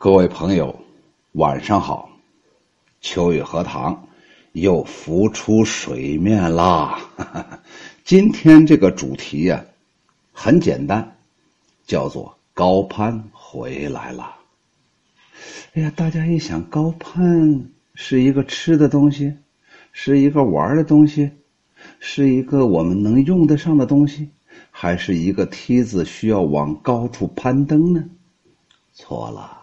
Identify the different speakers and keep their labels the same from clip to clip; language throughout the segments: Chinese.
Speaker 1: 各位朋友，晚上好！秋雨荷塘又浮出水面啦。今天这个主题呀，很简单，叫做高攀回来了。哎呀，大家一想，高攀是一个吃的东西，是一个玩的东西，是一个我们能用得上的东西，还是一个梯子需要往高处攀登呢？错了。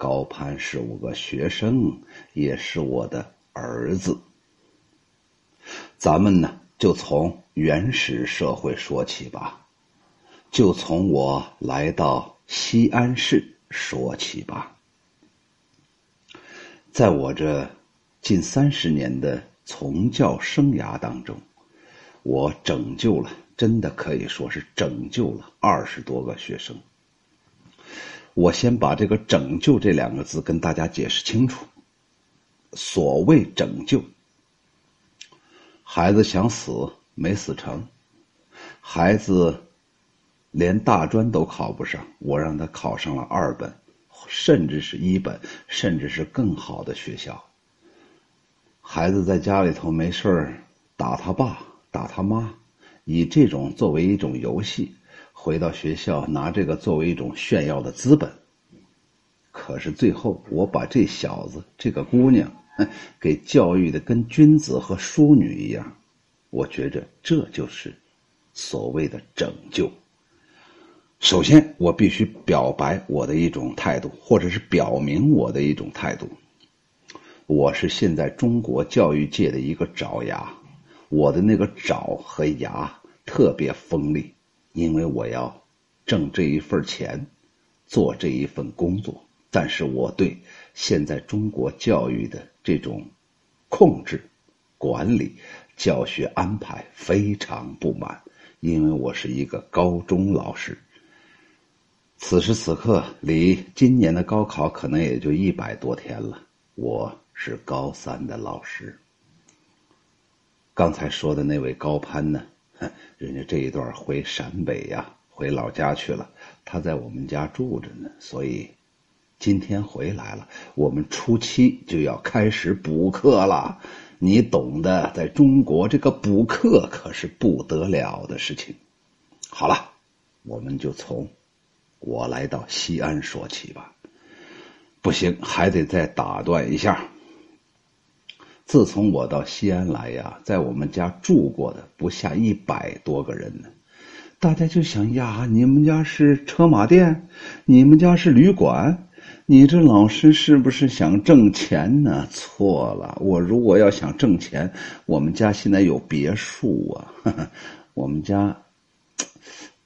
Speaker 1: 高攀是我个学生，也是我的儿子。咱们呢，就从原始社会说起吧，就从我来到西安市说起吧。在我这近三十年的从教生涯当中，我拯救了，真的可以说是拯救了二十多个学生。我先把这个“拯救”这两个字跟大家解释清楚。所谓拯救，孩子想死没死成，孩子连大专都考不上，我让他考上了二本，甚至是一本，甚至是更好的学校。孩子在家里头没事打他爸打他妈，以这种作为一种游戏。回到学校，拿这个作为一种炫耀的资本。可是最后，我把这小子、这个姑娘，给教育的跟君子和淑女一样。我觉着这就是所谓的拯救。首先，我必须表白我的一种态度，或者是表明我的一种态度。我是现在中国教育界的一个爪牙，我的那个爪和牙特别锋利。因为我要挣这一份钱，做这一份工作，但是我对现在中国教育的这种控制、管理、教学安排非常不满。因为我是一个高中老师，此时此刻离今年的高考可能也就一百多天了。我是高三的老师。刚才说的那位高攀呢？人家这一段回陕北呀，回老家去了。他在我们家住着呢，所以今天回来了。我们初七就要开始补课了，你懂的。在中国，这个补课可是不得了的事情。好了，我们就从我来到西安说起吧。不行，还得再打断一下。自从我到西安来呀，在我们家住过的不下一百多个人呢。大家就想呀，你们家是车马店，你们家是旅馆，你这老师是不是想挣钱呢？错了，我如果要想挣钱，我们家现在有别墅啊。我们家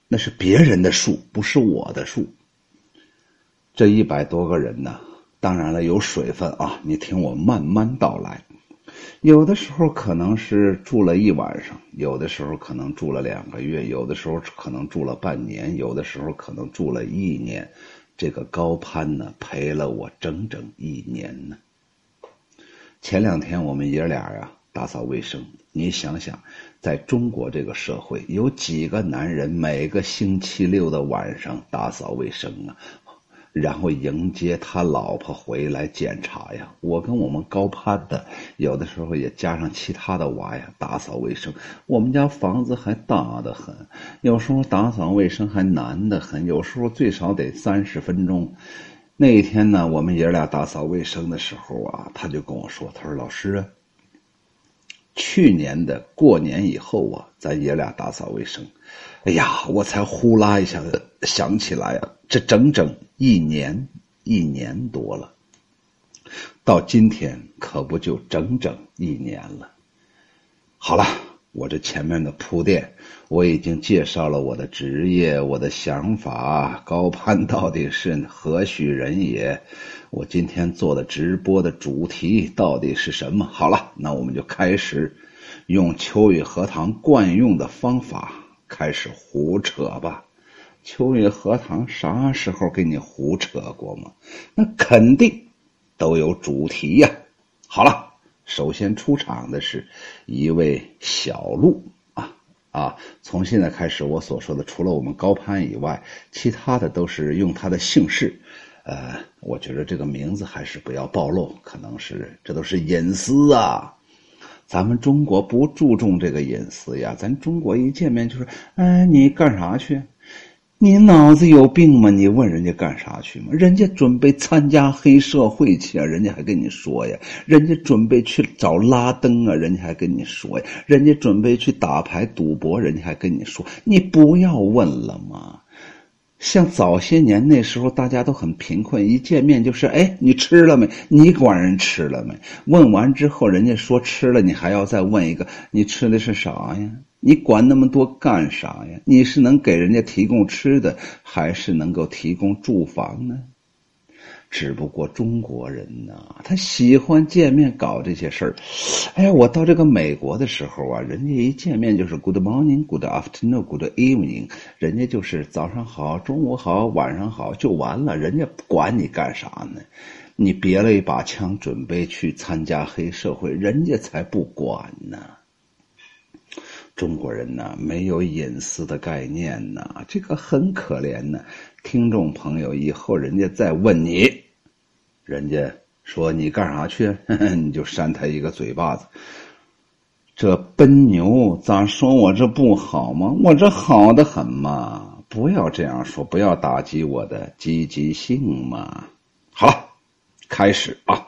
Speaker 1: 那是别人的树，不是我的树。这一百多个人呢，当然了，有水分啊。你听我慢慢道来。有的时候可能是住了一晚上，有的时候可能住了两个月，有的时候可能住了半年，有的时候可能住了一年。这个高攀呢，陪了我整整一年呢。前两天我们爷俩呀打扫卫生，你想想，在中国这个社会，有几个男人每个星期六的晚上打扫卫生啊？然后迎接他老婆回来检查呀。我跟我们高攀的，有的时候也加上其他的娃呀，打扫卫生。我们家房子还大得很，有时候打扫卫生还难得很，有时候最少得三十分钟。那一天呢，我们爷俩打扫卫生的时候啊，他就跟我说：“他说老师，去年的过年以后啊，咱爷俩打扫卫生。”哎呀，我才呼啦一下子想起来呀，这整整一年一年多了，到今天可不就整整一年了。好了，我这前面的铺垫，我已经介绍了我的职业、我的想法，高攀到底是何许人也？我今天做的直播的主题到底是什么？好了，那我们就开始用秋雨荷塘惯用的方法。开始胡扯吧，秋雨荷塘啥时候给你胡扯过吗？那肯定都有主题呀。好了，首先出场的是一位小鹿啊啊！从现在开始，我所说的除了我们高攀以外，其他的都是用他的姓氏呃，我觉得这个名字还是不要暴露，可能是这都是隐私啊。咱们中国不注重这个隐私呀，咱中国一见面就是，哎，你干啥去？你脑子有病吗？你问人家干啥去吗？人家准备参加黑社会去，人家还跟你说呀。人家准备去找拉登啊，人家还跟你说呀。人家准备去打牌赌博，人家还跟你说。你不要问了吗？像早些年那时候，大家都很贫困，一见面就是哎，你吃了没？你管人吃了没？问完之后，人家说吃了，你还要再问一个，你吃的是啥呀？你管那么多干啥呀？你是能给人家提供吃的，还是能够提供住房呢？只不过中国人呐，他喜欢见面搞这些事儿。哎呀，我到这个美国的时候啊，人家一见面就是 Good morning, Good afternoon, Good evening，人家就是早上好、中午好、晚上好就完了，人家不管你干啥呢？你别了一把枪准备去参加黑社会，人家才不管呢。中国人呢，没有隐私的概念呢，这个很可怜呢。听众朋友，以后人家再问你，人家说你干啥去，你就扇他一个嘴巴子。这奔牛咋说我这不好吗？我这好的很嘛！不要这样说，不要打击我的积极性嘛。好了，开始啊。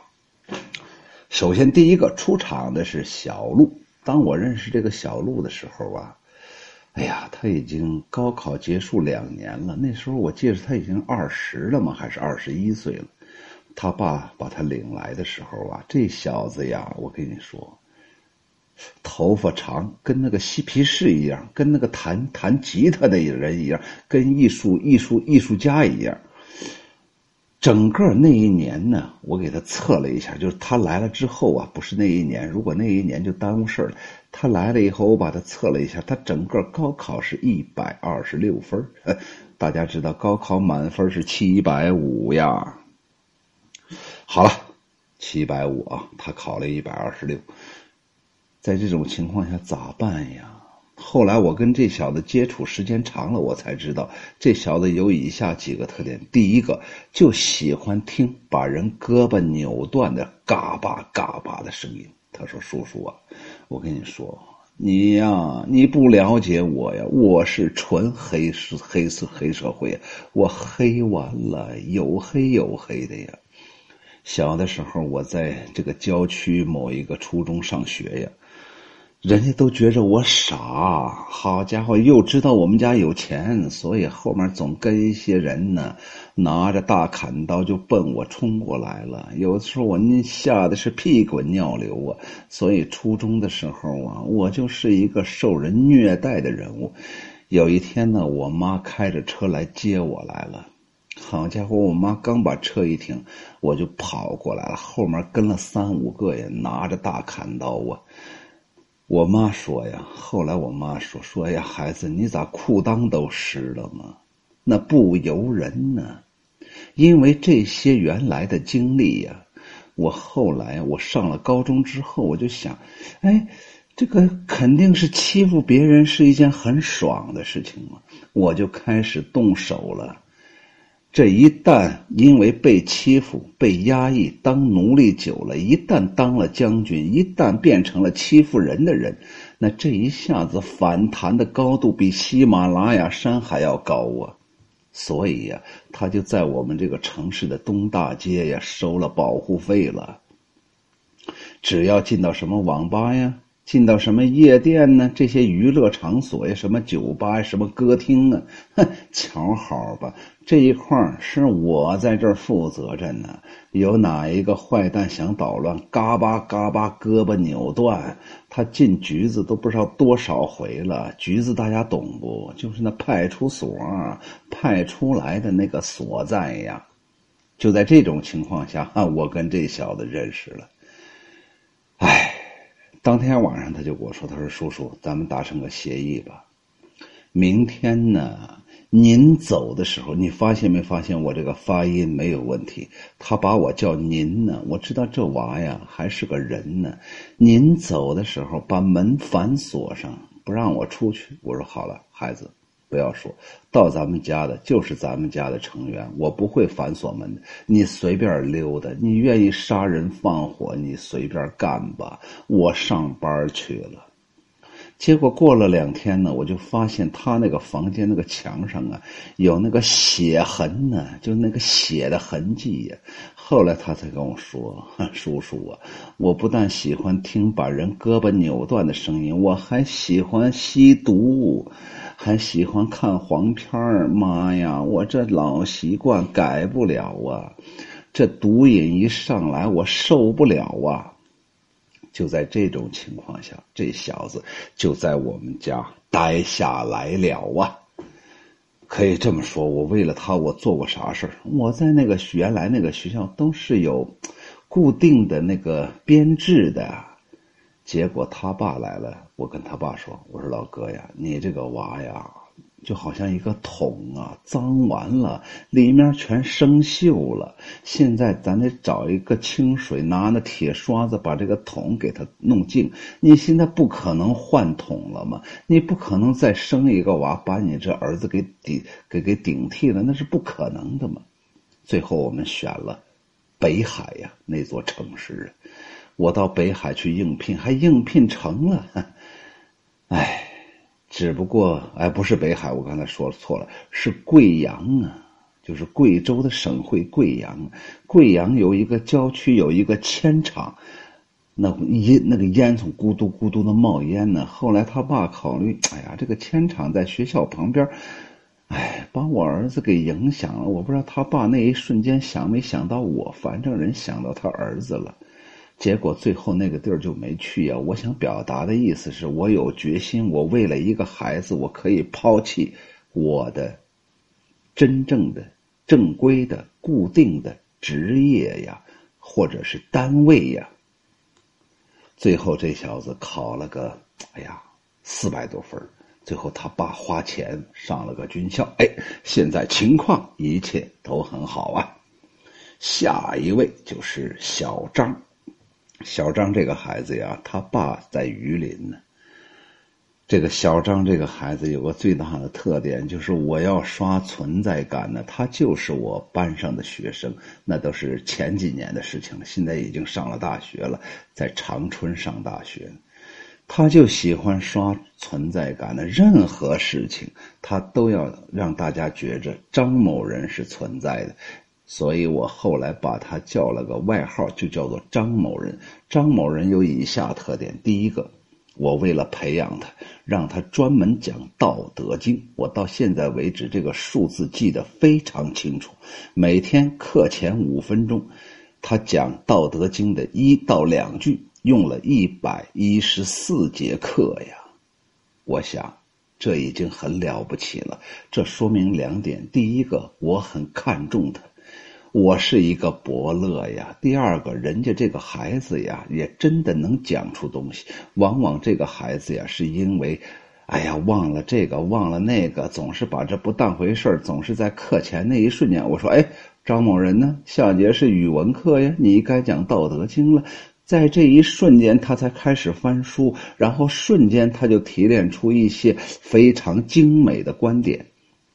Speaker 1: 首先第一个出场的是小鹿。当我认识这个小鹿的时候啊，哎呀，他已经高考结束两年了。那时候我记得他已经二十了嘛，还是二十一岁了。他爸把他领来的时候啊，这小子呀，我跟你说，头发长，跟那个嬉皮士一样，跟那个弹弹吉他的人一样，跟艺术艺术艺术家一样。整个那一年呢，我给他测了一下，就是他来了之后啊，不是那一年，如果那一年就耽误事了。他来了以后，我把他测了一下，他整个高考是一百二十六分。大家知道高考满分是七百五呀。好了，七百五啊，他考了一百二十六，在这种情况下咋办呀？后来我跟这小子接触时间长了，我才知道这小子有以下几个特点：第一个，就喜欢听把人胳膊扭断的嘎巴嘎巴的声音。他说：“叔叔啊，我跟你说，你呀，你不了解我呀，我是纯黑社黑社黑社会，我黑完了，有黑有黑的呀。小的时候，我在这个郊区某一个初中上学呀。”人家都觉着我傻，好家伙，又知道我们家有钱，所以后面总跟一些人呢，拿着大砍刀就奔我冲过来了。有的时候我那吓得是屁滚尿流啊！所以初中的时候啊，我就是一个受人虐待的人物。有一天呢，我妈开着车来接我来了，好家伙，我妈刚把车一停，我就跑过来了，后面跟了三五个人，拿着大砍刀啊。我妈说呀，后来我妈说说呀，孩子，你咋裤裆都湿了吗？那不由人呢，因为这些原来的经历呀，我后来我上了高中之后，我就想，哎，这个肯定是欺负别人是一件很爽的事情嘛，我就开始动手了。这一旦因为被欺负、被压抑、当奴隶久了，一旦当了将军，一旦变成了欺负人的人，那这一下子反弹的高度比喜马拉雅山还要高啊！所以呀，他就在我们这个城市的东大街呀收了保护费了。只要进到什么网吧呀。进到什么夜店呢？这些娱乐场所呀，什么酒吧呀，什么歌厅啊，哼，瞧好吧，这一块是我在这儿负责着呢。有哪一个坏蛋想捣乱，嘎巴嘎巴胳膊扭断，他进局子都不知道多少回了。局子大家懂不？就是那派出所派出来的那个所在呀。就在这种情况下，我跟这小子认识了。唉。当天晚上，他就跟我说：“他说叔叔，咱们达成个协议吧。明天呢，您走的时候，你发现没发现我这个发音没有问题？他把我叫您呢，我知道这娃呀还是个人呢。您走的时候，把门反锁上，不让我出去。我说好了，孩子，不要说到咱们家的，就是咱们家的成员，我不会反锁门的。你随便溜达，你愿意杀人放火，你随便干吧。我上班去了。结果过了两天呢，我就发现他那个房间那个墙上啊，有那个血痕呢，就那个血的痕迹呀。后来他才跟我说：“ 叔叔啊，我不但喜欢听把人胳膊扭断的声音，我还喜欢吸毒。”还喜欢看黄片儿，妈呀！我这老习惯改不了啊！这毒瘾一上来，我受不了啊！就在这种情况下，这小子就在我们家待下来了啊！可以这么说，我为了他，我做过啥事儿？我在那个原来那个学校都是有固定的那个编制的。结果他爸来了，我跟他爸说：“我说老哥呀，你这个娃呀，就好像一个桶啊，脏完了，里面全生锈了。现在咱得找一个清水，拿那铁刷子把这个桶给它弄净。你现在不可能换桶了嘛？你不可能再生一个娃，把你这儿子给顶给给顶替了，那是不可能的嘛。最后我们选了北海呀那座城市。”我到北海去应聘，还应聘成了，哎，只不过哎，不是北海，我刚才说错了，是贵阳啊，就是贵州的省会贵阳。贵阳有一个郊区，有一个铅厂，那烟那个烟囱咕嘟咕嘟的冒烟呢。后来他爸考虑，哎呀，这个铅厂在学校旁边，哎，把我儿子给影响了。我不知道他爸那一瞬间想没想到我，反正人想到他儿子了。结果最后那个地儿就没去呀。我想表达的意思是我有决心，我为了一个孩子，我可以抛弃我的真正的、正规的、固定的职业呀，或者是单位呀。最后这小子考了个，哎呀，四百多分最后他爸花钱上了个军校，哎，现在情况一切都很好啊。下一位就是小张。小张这个孩子呀，他爸在榆林呢。这个小张这个孩子有个最大的特点，就是我要刷存在感呢，他就是我班上的学生，那都是前几年的事情了。现在已经上了大学了，在长春上大学，他就喜欢刷存在感的，任何事情他都要让大家觉着张某人是存在的。所以我后来把他叫了个外号，就叫做张某人。张某人有以下特点：第一个，我为了培养他，让他专门讲《道德经》。我到现在为止，这个数字记得非常清楚。每天课前五分钟，他讲《道德经》的一到两句，用了一百一十四节课呀。我想，这已经很了不起了。这说明两点：第一个，我很看重他。我是一个伯乐呀。第二个人家这个孩子呀，也真的能讲出东西。往往这个孩子呀，是因为，哎呀，忘了这个，忘了那个，总是把这不当回事，总是在课前那一瞬间，我说，哎，张某人呢？下节是语文课呀，你该讲《道德经》了。在这一瞬间，他才开始翻书，然后瞬间他就提炼出一些非常精美的观点。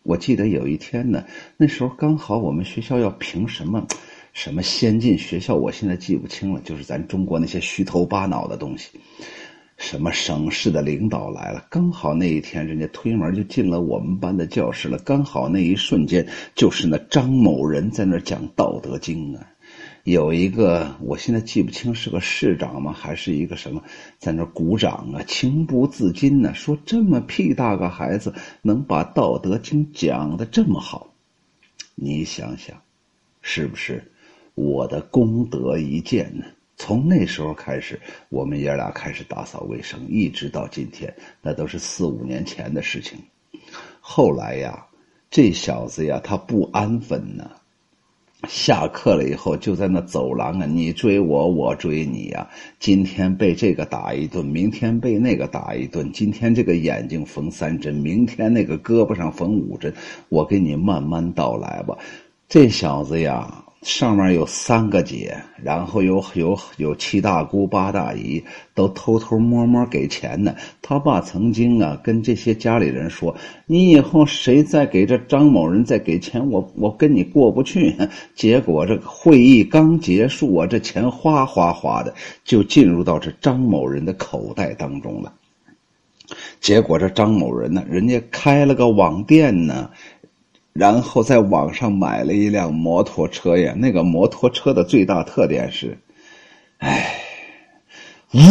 Speaker 1: 我记得有一天呢，那时候刚好我们学校要评什么，什么先进学校，我现在记不清了。就是咱中国那些虚头巴脑的东西，什么省市的领导来了，刚好那一天人家推门就进了我们班的教室了，刚好那一瞬间就是那张某人在那讲《道德经》啊。有一个，我现在记不清是个市长吗，还是一个什么，在那鼓掌啊，情不自禁呢，说这么屁大个孩子能把《道德经》讲的这么好，你想想，是不是我的功德一件呢？从那时候开始，我们爷俩开始打扫卫生，一直到今天，那都是四五年前的事情。后来呀，这小子呀，他不安分呢。下课了以后，就在那走廊啊，你追我，我追你呀。今天被这个打一顿，明天被那个打一顿。今天这个眼睛缝三针，明天那个胳膊上缝五针。我给你慢慢道来吧。这小子呀，上面有三个姐，然后有有有七大姑八大姨，都偷偷摸摸给钱呢。他爸曾经啊跟这些家里人说：“你以后谁再给这张某人再给钱，我我跟你过不去。”结果这个会议刚结束啊，这钱哗哗哗的就进入到这张某人的口袋当中了。结果这张某人呢，人家开了个网店呢。然后在网上买了一辆摩托车呀，那个摩托车的最大特点是，哎，呜呜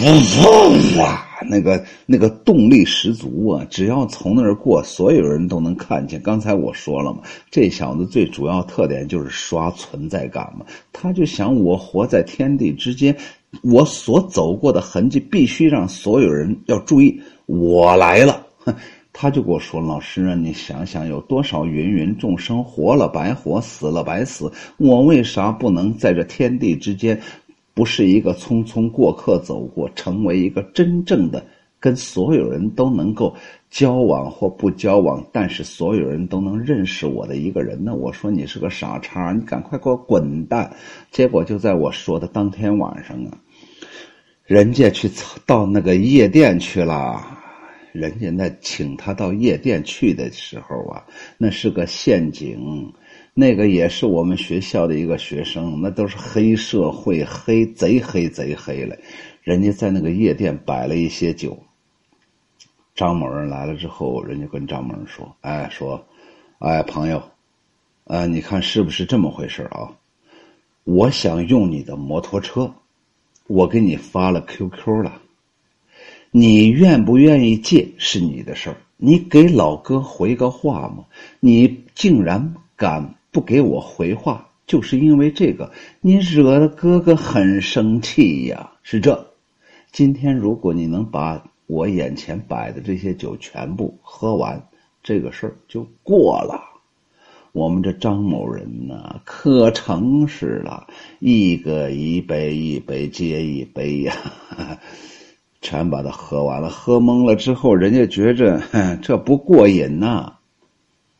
Speaker 1: 呜呜啊，那个那个动力十足啊！只要从那儿过，所有人都能看见。刚才我说了嘛，这小子最主要特点就是刷存在感嘛。他就想我活在天地之间，我所走过的痕迹必须让所有人要注意，我来了。他就跟我说：“老师啊，你想想，有多少芸芸众生活了白活，死了白死，我为啥不能在这天地之间，不是一个匆匆过客走过，成为一个真正的跟所有人都能够交往或不交往，但是所有人都能认识我的一个人呢？”我说：“你是个傻叉，你赶快给我滚蛋！”结果就在我说的当天晚上啊，人家去到那个夜店去了。人家那请他到夜店去的时候啊，那是个陷阱，那个也是我们学校的一个学生，那都是黑社会，黑贼黑贼黑了。人家在那个夜店摆了一些酒。张某人来了之后，人家跟张某人说：“哎，说，哎，朋友，啊，你看是不是这么回事啊？我想用你的摩托车，我给你发了 QQ 了。”你愿不愿意借是你的事儿，你给老哥回个话嘛？你竟然敢不给我回话，就是因为这个，你惹得哥哥很生气呀。是这，今天如果你能把我眼前摆的这些酒全部喝完，这个事儿就过了。我们这张某人呢，可诚实了，一个一杯一杯接一杯呀。全把他喝完了，喝懵了之后，人家觉着 这不过瘾呐，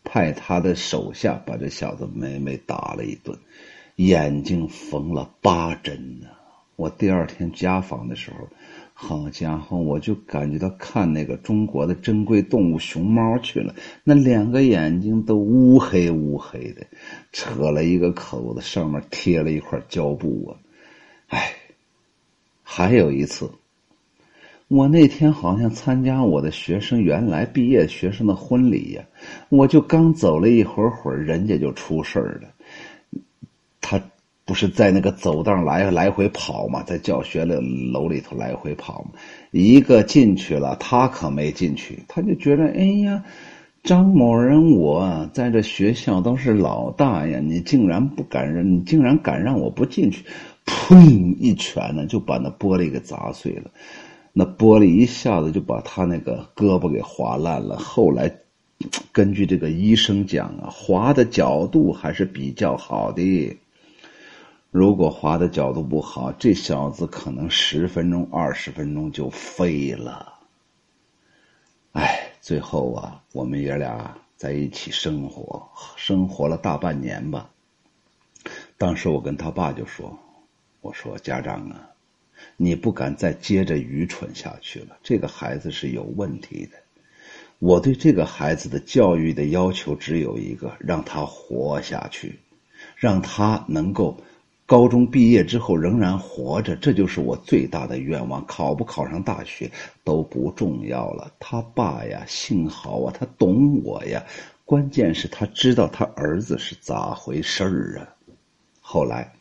Speaker 1: 派他的手下把这小子每每打了一顿，眼睛缝了八针呢。我第二天家访的时候，好家伙，我就感觉到看那个中国的珍贵动物熊猫去了，那两个眼睛都乌黑乌黑的，扯了一个口子，上面贴了一块胶布啊。哎，还有一次。我那天好像参加我的学生原来毕业学生的婚礼呀，我就刚走了一会儿会儿，人家就出事儿了。他不是在那个走道来来回跑嘛，在教学的楼里头来回跑嘛。一个进去了，他可没进去，他就觉得哎呀，张某人我在这学校都是老大呀，你竟然不敢让，你竟然敢让我不进去，砰一拳呢就把那玻璃给砸碎了。那玻璃一下子就把他那个胳膊给划烂了。后来，根据这个医生讲啊，划的角度还是比较好的。如果划的角度不好，这小子可能十分钟、二十分钟就废了。哎，最后啊，我们爷俩在一起生活，生活了大半年吧。当时我跟他爸就说：“我说家长啊。”你不敢再接着愚蠢下去了。这个孩子是有问题的。我对这个孩子的教育的要求只有一个：让他活下去，让他能够高中毕业之后仍然活着。这就是我最大的愿望。考不考上大学都不重要了。他爸呀，幸好啊，他懂我呀。关键是他知道他儿子是咋回事儿啊。后来。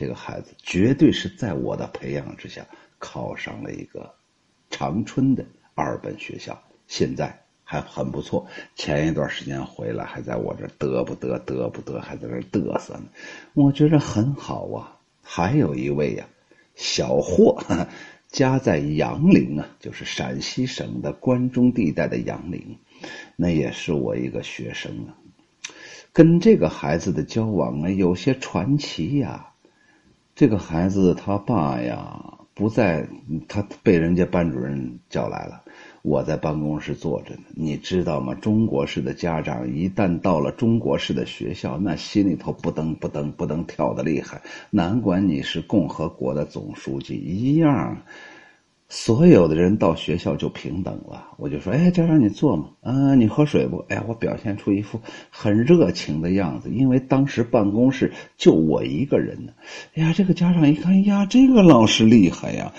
Speaker 1: 这个孩子绝对是在我的培养之下考上了一个长春的二本学校，现在还很不错。前一段时间回来还在我这嘚不嘚嘚不嘚，还在这嘚瑟呢。我觉着很好啊。还有一位呀，小霍，家在杨凌啊，就是陕西省的关中地带的杨凌，那也是我一个学生啊。跟这个孩子的交往啊，有些传奇呀。这个孩子他爸呀不在，他被人家班主任叫来了。我在办公室坐着呢，你知道吗？中国式的家长一旦到了中国式的学校，那心里头不噔不噔不噔跳的厉害。难管你是共和国的总书记一样，所有的人到学校就平等了。我就说，哎，家长你坐嘛，嗯，你喝水不？哎呀，我表现出一副很热情的样子，因为当时办公室就我一个人呢。哎呀，这个家长一看，呀，这个老师厉害呀。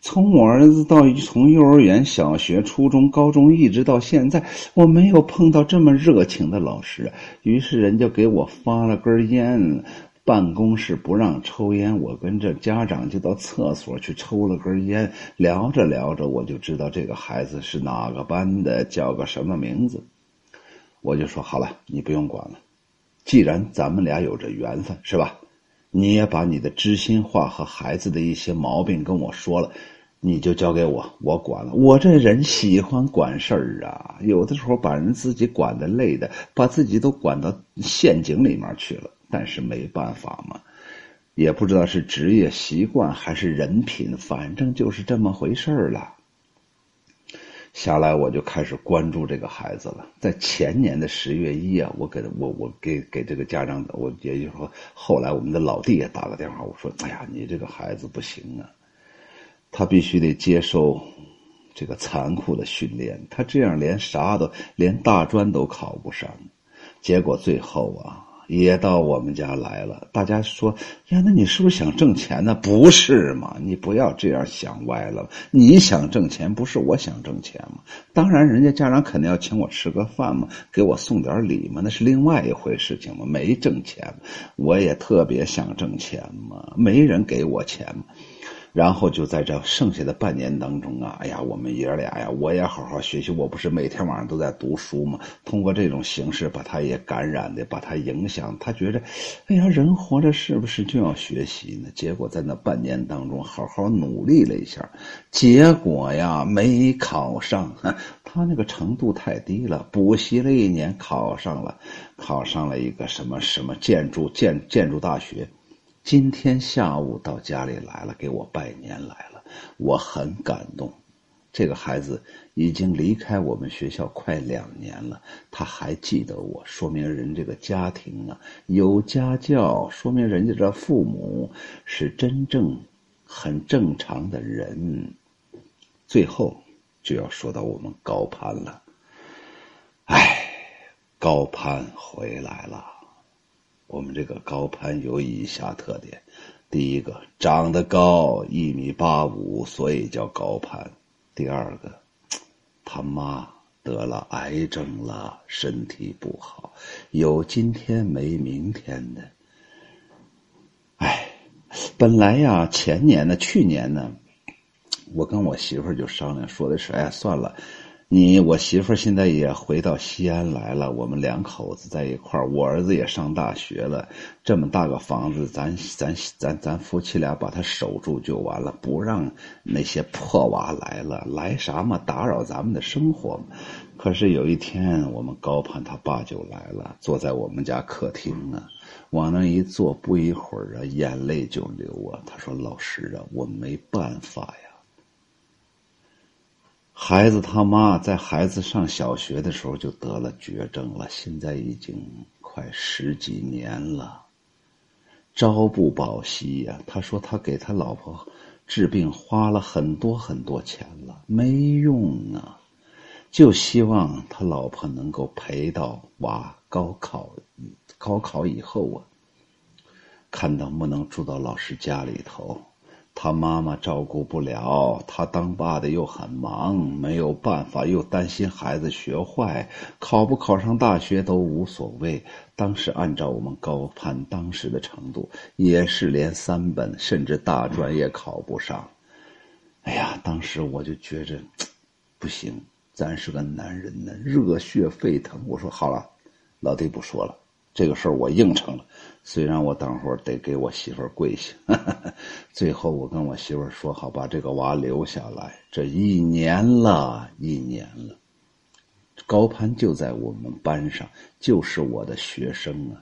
Speaker 1: 从我儿子到从幼儿园、小学、初中、高中一直到现在，我没有碰到这么热情的老师。于是人就给我发了根烟，办公室不让抽烟，我跟这家长就到厕所去抽了根烟。聊着聊着，我就知道这个孩子是哪个班的，叫个什么名字。我就说好了，你不用管了。既然咱们俩有着缘分，是吧？你也把你的知心话和孩子的一些毛病跟我说了，你就交给我，我管了。我这人喜欢管事儿啊，有的时候把人自己管的累的，把自己都管到陷阱里面去了。但是没办法嘛，也不知道是职业习惯还是人品，反正就是这么回事儿了。下来我就开始关注这个孩子了。在前年的十月一啊，我给我我给给这个家长，我也就是说，后来我们的老弟也打个电话，我说：“哎呀，你这个孩子不行啊，他必须得接受这个残酷的训练，他这样连啥都连大专都考不上。”结果最后啊。也到我们家来了，大家说呀，那你是不是想挣钱呢？不是嘛，你不要这样想歪了。你想挣钱，不是我想挣钱嘛？当然，人家家长肯定要请我吃个饭嘛，给我送点礼嘛，那是另外一回事情嘛。没挣钱，我也特别想挣钱嘛，没人给我钱。然后就在这剩下的半年当中啊，哎呀，我们爷俩呀，我也好好学习，我不是每天晚上都在读书吗？通过这种形式把他也感染的，把他影响，他觉着，哎呀，人活着是不是就要学习呢？结果在那半年当中好好努力了一下，结果呀没考上，他那个程度太低了，补习了一年考上了，考上了一个什么什么建筑建建筑大学。今天下午到家里来了，给我拜年来了，我很感动。这个孩子已经离开我们学校快两年了，他还记得我，说明人这个家庭啊有家教，说明人家这父母是真正很正常的人。最后就要说到我们高攀了，哎，高攀回来了。我们这个高攀有以下特点：第一个，长得高，一米八五，所以叫高攀；第二个，他妈得了癌症了，身体不好，有今天没明天的。哎，本来呀，前年呢，去年呢，我跟我媳妇儿就商量，说的是，哎，算了。你我媳妇现在也回到西安来了，我们两口子在一块儿，我儿子也上大学了，这么大个房子，咱咱咱咱夫妻俩把它守住就完了，不让那些破娃来了，来啥嘛，打扰咱们的生活。可是有一天，我们高攀他爸就来了，坐在我们家客厅啊，往那一坐，不一会儿啊，眼泪就流啊。他说：“老师啊，我没办法呀。”孩子他妈在孩子上小学的时候就得了绝症了，现在已经快十几年了，朝不保夕呀。他说他给他老婆治病花了很多很多钱了，没用啊，就希望他老婆能够陪到娃高考，高考以后啊，看能不能住到老师家里头。他妈妈照顾不了，他当爸的又很忙，没有办法，又担心孩子学坏，考不考上大学都无所谓。当时按照我们高攀当时的程度，也是连三本甚至大专也考不上。哎呀，当时我就觉着不行，咱是个男人呢，热血沸腾。我说好了，老弟不说了，这个事儿我应承了。虽然我等会儿得给我媳妇儿跪下，最后我跟我媳妇儿说好，把这个娃留下来。这一年了，一年了，高攀就在我们班上，就是我的学生啊。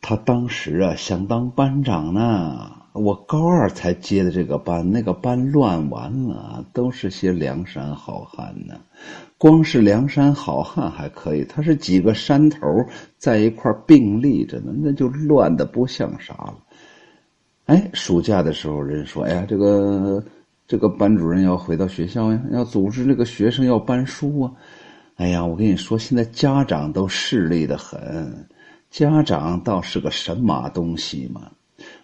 Speaker 1: 他当时啊想当班长呢，我高二才接的这个班，那个班乱完了，都是些梁山好汉呢。光是梁山好汉还可以，他是几个山头在一块并立着呢，那就乱的不像啥了。哎，暑假的时候，人说：“哎呀，这个这个班主任要回到学校呀，要组织这个学生要搬书啊。”哎呀，我跟你说，现在家长都势利的很，家长倒是个神马东西嘛。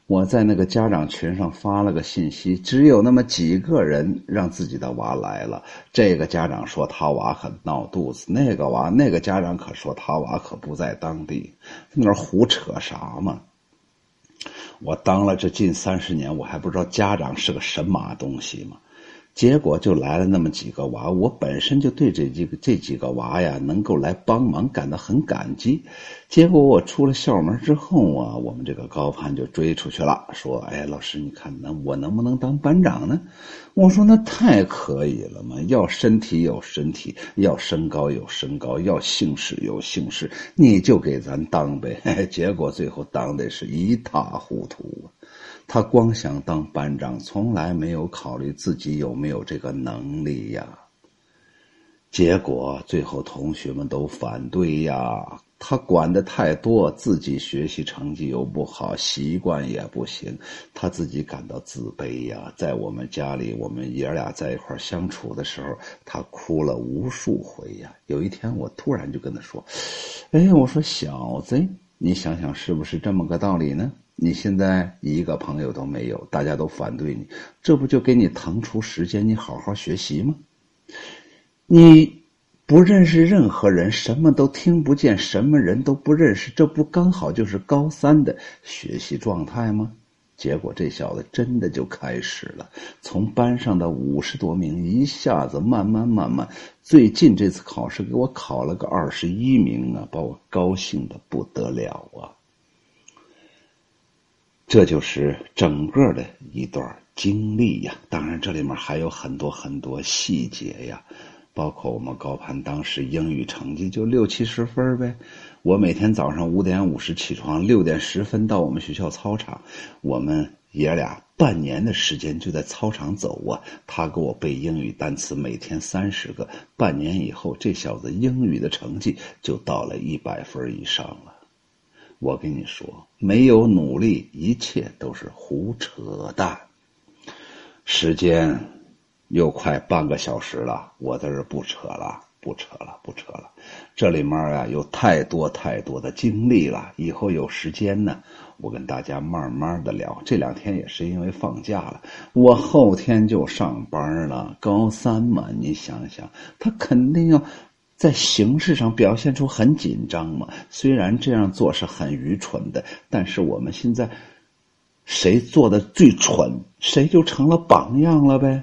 Speaker 1: 我在那个家长群上发了个信息，只有那么几个人让自己的娃来了。这个家长说他娃很闹肚子，那个娃那个家长可说他娃可不在当地，在那胡扯啥嘛？我当了这近三十年，我还不知道家长是个神马东西吗？结果就来了那么几个娃，我本身就对这几个这几个娃呀能够来帮忙感到很感激。结果我出了校门之后啊，我们这个高攀就追出去了，说：“哎，老师，你看能我能不能当班长呢？”我说：“那太可以了嘛！要身体有身体，要身高有身高，要姓氏有姓氏，你就给咱当呗。”结果最后当的是一塌糊涂啊。他光想当班长，从来没有考虑自己有没有这个能力呀。结果最后同学们都反对呀。他管的太多，自己学习成绩又不好，习惯也不行，他自己感到自卑呀。在我们家里，我们爷俩在一块相处的时候，他哭了无数回呀。有一天，我突然就跟他说：“哎，我说小子，你想想是不是这么个道理呢？”你现在一个朋友都没有，大家都反对你，这不就给你腾出时间，你好好学习吗？你不认识任何人，什么都听不见，什么人都不认识，这不刚好就是高三的学习状态吗？结果这小子真的就开始了，从班上的五十多名一下子慢慢慢慢，最近这次考试给我考了个二十一名啊，把我高兴的不得了啊！这就是整个的一段经历呀，当然这里面还有很多很多细节呀，包括我们高攀当时英语成绩就六七十分呗。我每天早上五点五十起床，六点十分到我们学校操场，我们爷俩半年的时间就在操场走啊。他给我背英语单词，每天三十个。半年以后，这小子英语的成绩就到了一百分以上了。我跟你说，没有努力，一切都是胡扯淡。时间又快半个小时了，我在这不扯了，不扯了，不扯了。这里面啊有太多太多的经历了，以后有时间呢，我跟大家慢慢的聊。这两天也是因为放假了，我后天就上班了。高三嘛，你想想，他肯定要。在形式上表现出很紧张嘛？虽然这样做是很愚蠢的，但是我们现在谁做的最蠢，谁就成了榜样了呗。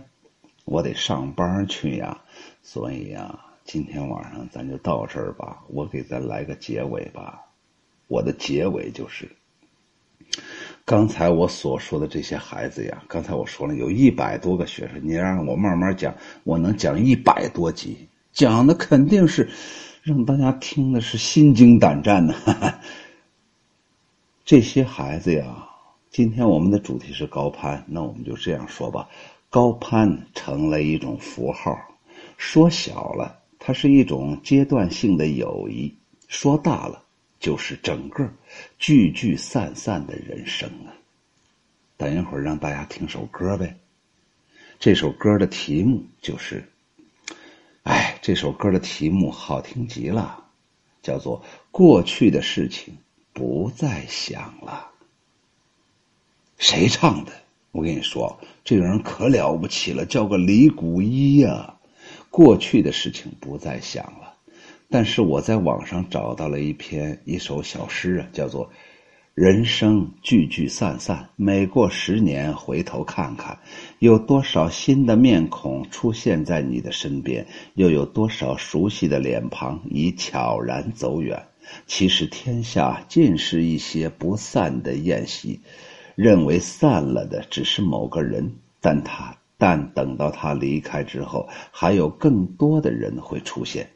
Speaker 1: 我得上班去呀，所以呀，今天晚上咱就到这儿吧。我给咱来个结尾吧。我的结尾就是，刚才我所说的这些孩子呀，刚才我说了有一百多个学生，你让我慢慢讲，我能讲一百多集。讲的肯定是让大家听的是心惊胆战的。这些孩子呀，今天我们的主题是高攀，那我们就这样说吧：高攀成了一种符号，说小了，它是一种阶段性的友谊；说大了，就是整个聚聚散散的人生啊。等一会儿让大家听首歌呗，这首歌的题目就是。哎，这首歌的题目好听极了，叫做《过去的事情不再想了》。谁唱的？我跟你说，这个人可了不起了，叫个李谷一呀。过去的事情不再想了，但是我在网上找到了一篇一首小诗啊，叫做。人生聚聚散散，每过十年回头看看，有多少新的面孔出现在你的身边，又有多少熟悉的脸庞已悄然走远。其实天下尽是一些不散的宴席，认为散了的只是某个人，但他但等到他离开之后，还有更多的人会出现。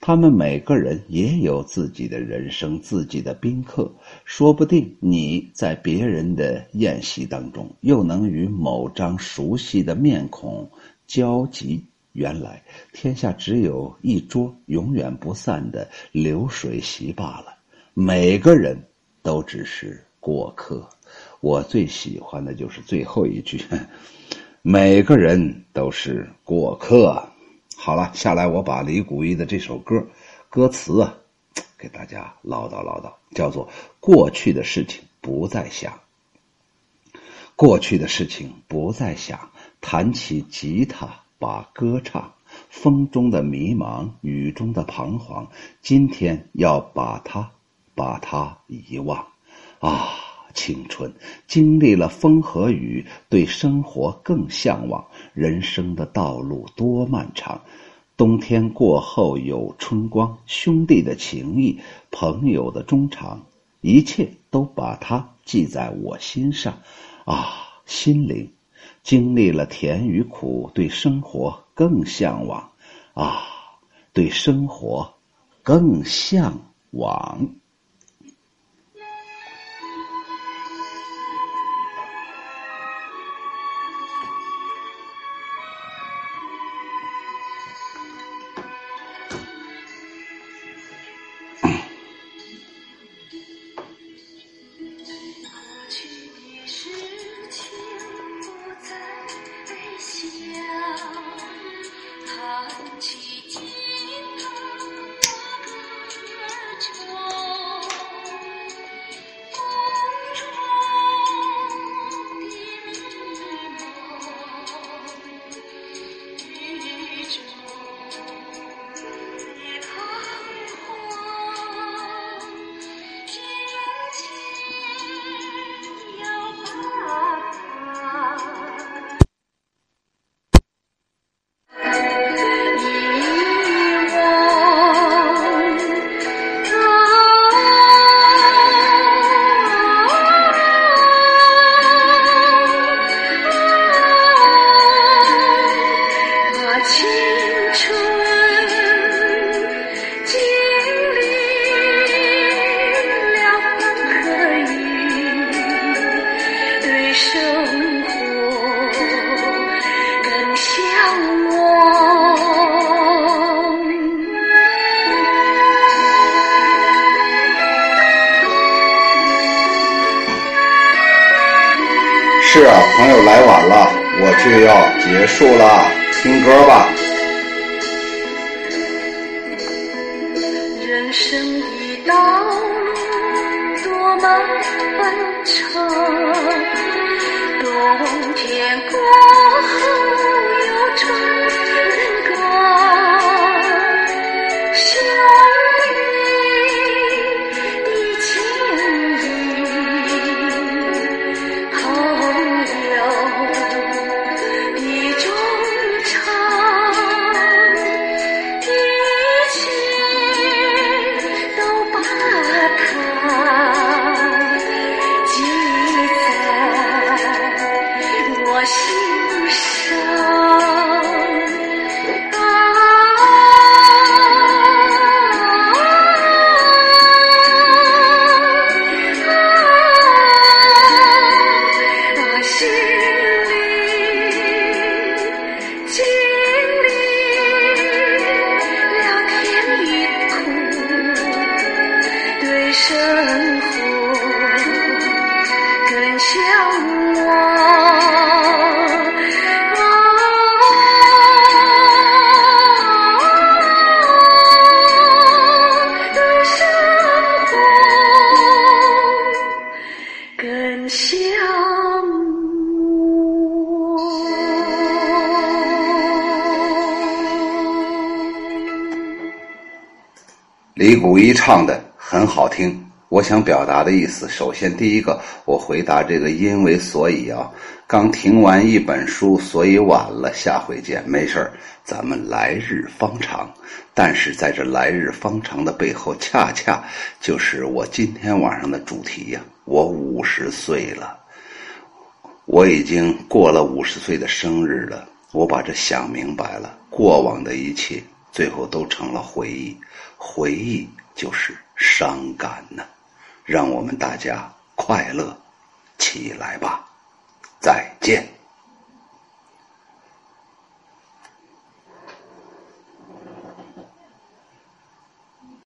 Speaker 2: 他们每个人也有自己的人生，自己的宾客。说不定你在别人的宴席当中，又能与某张熟悉的面孔交集。原来天下只有一桌永远不散的流水席罢了。每个人都只是过客。我最喜欢的就是最后一句：每个人都是过客。好了，下来我把李谷一的这首歌歌词啊，给大家唠叨唠叨，叫做“过去的事情不再想，过去的事情不再想，弹起吉他把歌唱，风中的迷茫，雨中的彷徨，今天要把它，把它遗忘，啊。”青春经历了风和雨，对生活更向往。人生的道路多漫长，冬天过后有春光。兄弟的情谊，朋友的衷肠，一切都把它记在我心上。啊，心灵经历了甜与苦，对生活更向往。啊，对生活更向往。五一唱的很好听，我想表达的意思，首先第一个，我回答这个因为所以啊，刚听完一本书，所以晚了，下回见，没事儿，咱们来日方长。但是在这来日方长的背后，恰恰就是我今天晚上的主题呀。我五十岁了，我已经过了五十岁的生日了，我把这想明白了，过往的一切
Speaker 1: 最后都成了回忆，回忆就是伤感呢。让我们大家快乐起来吧，再见。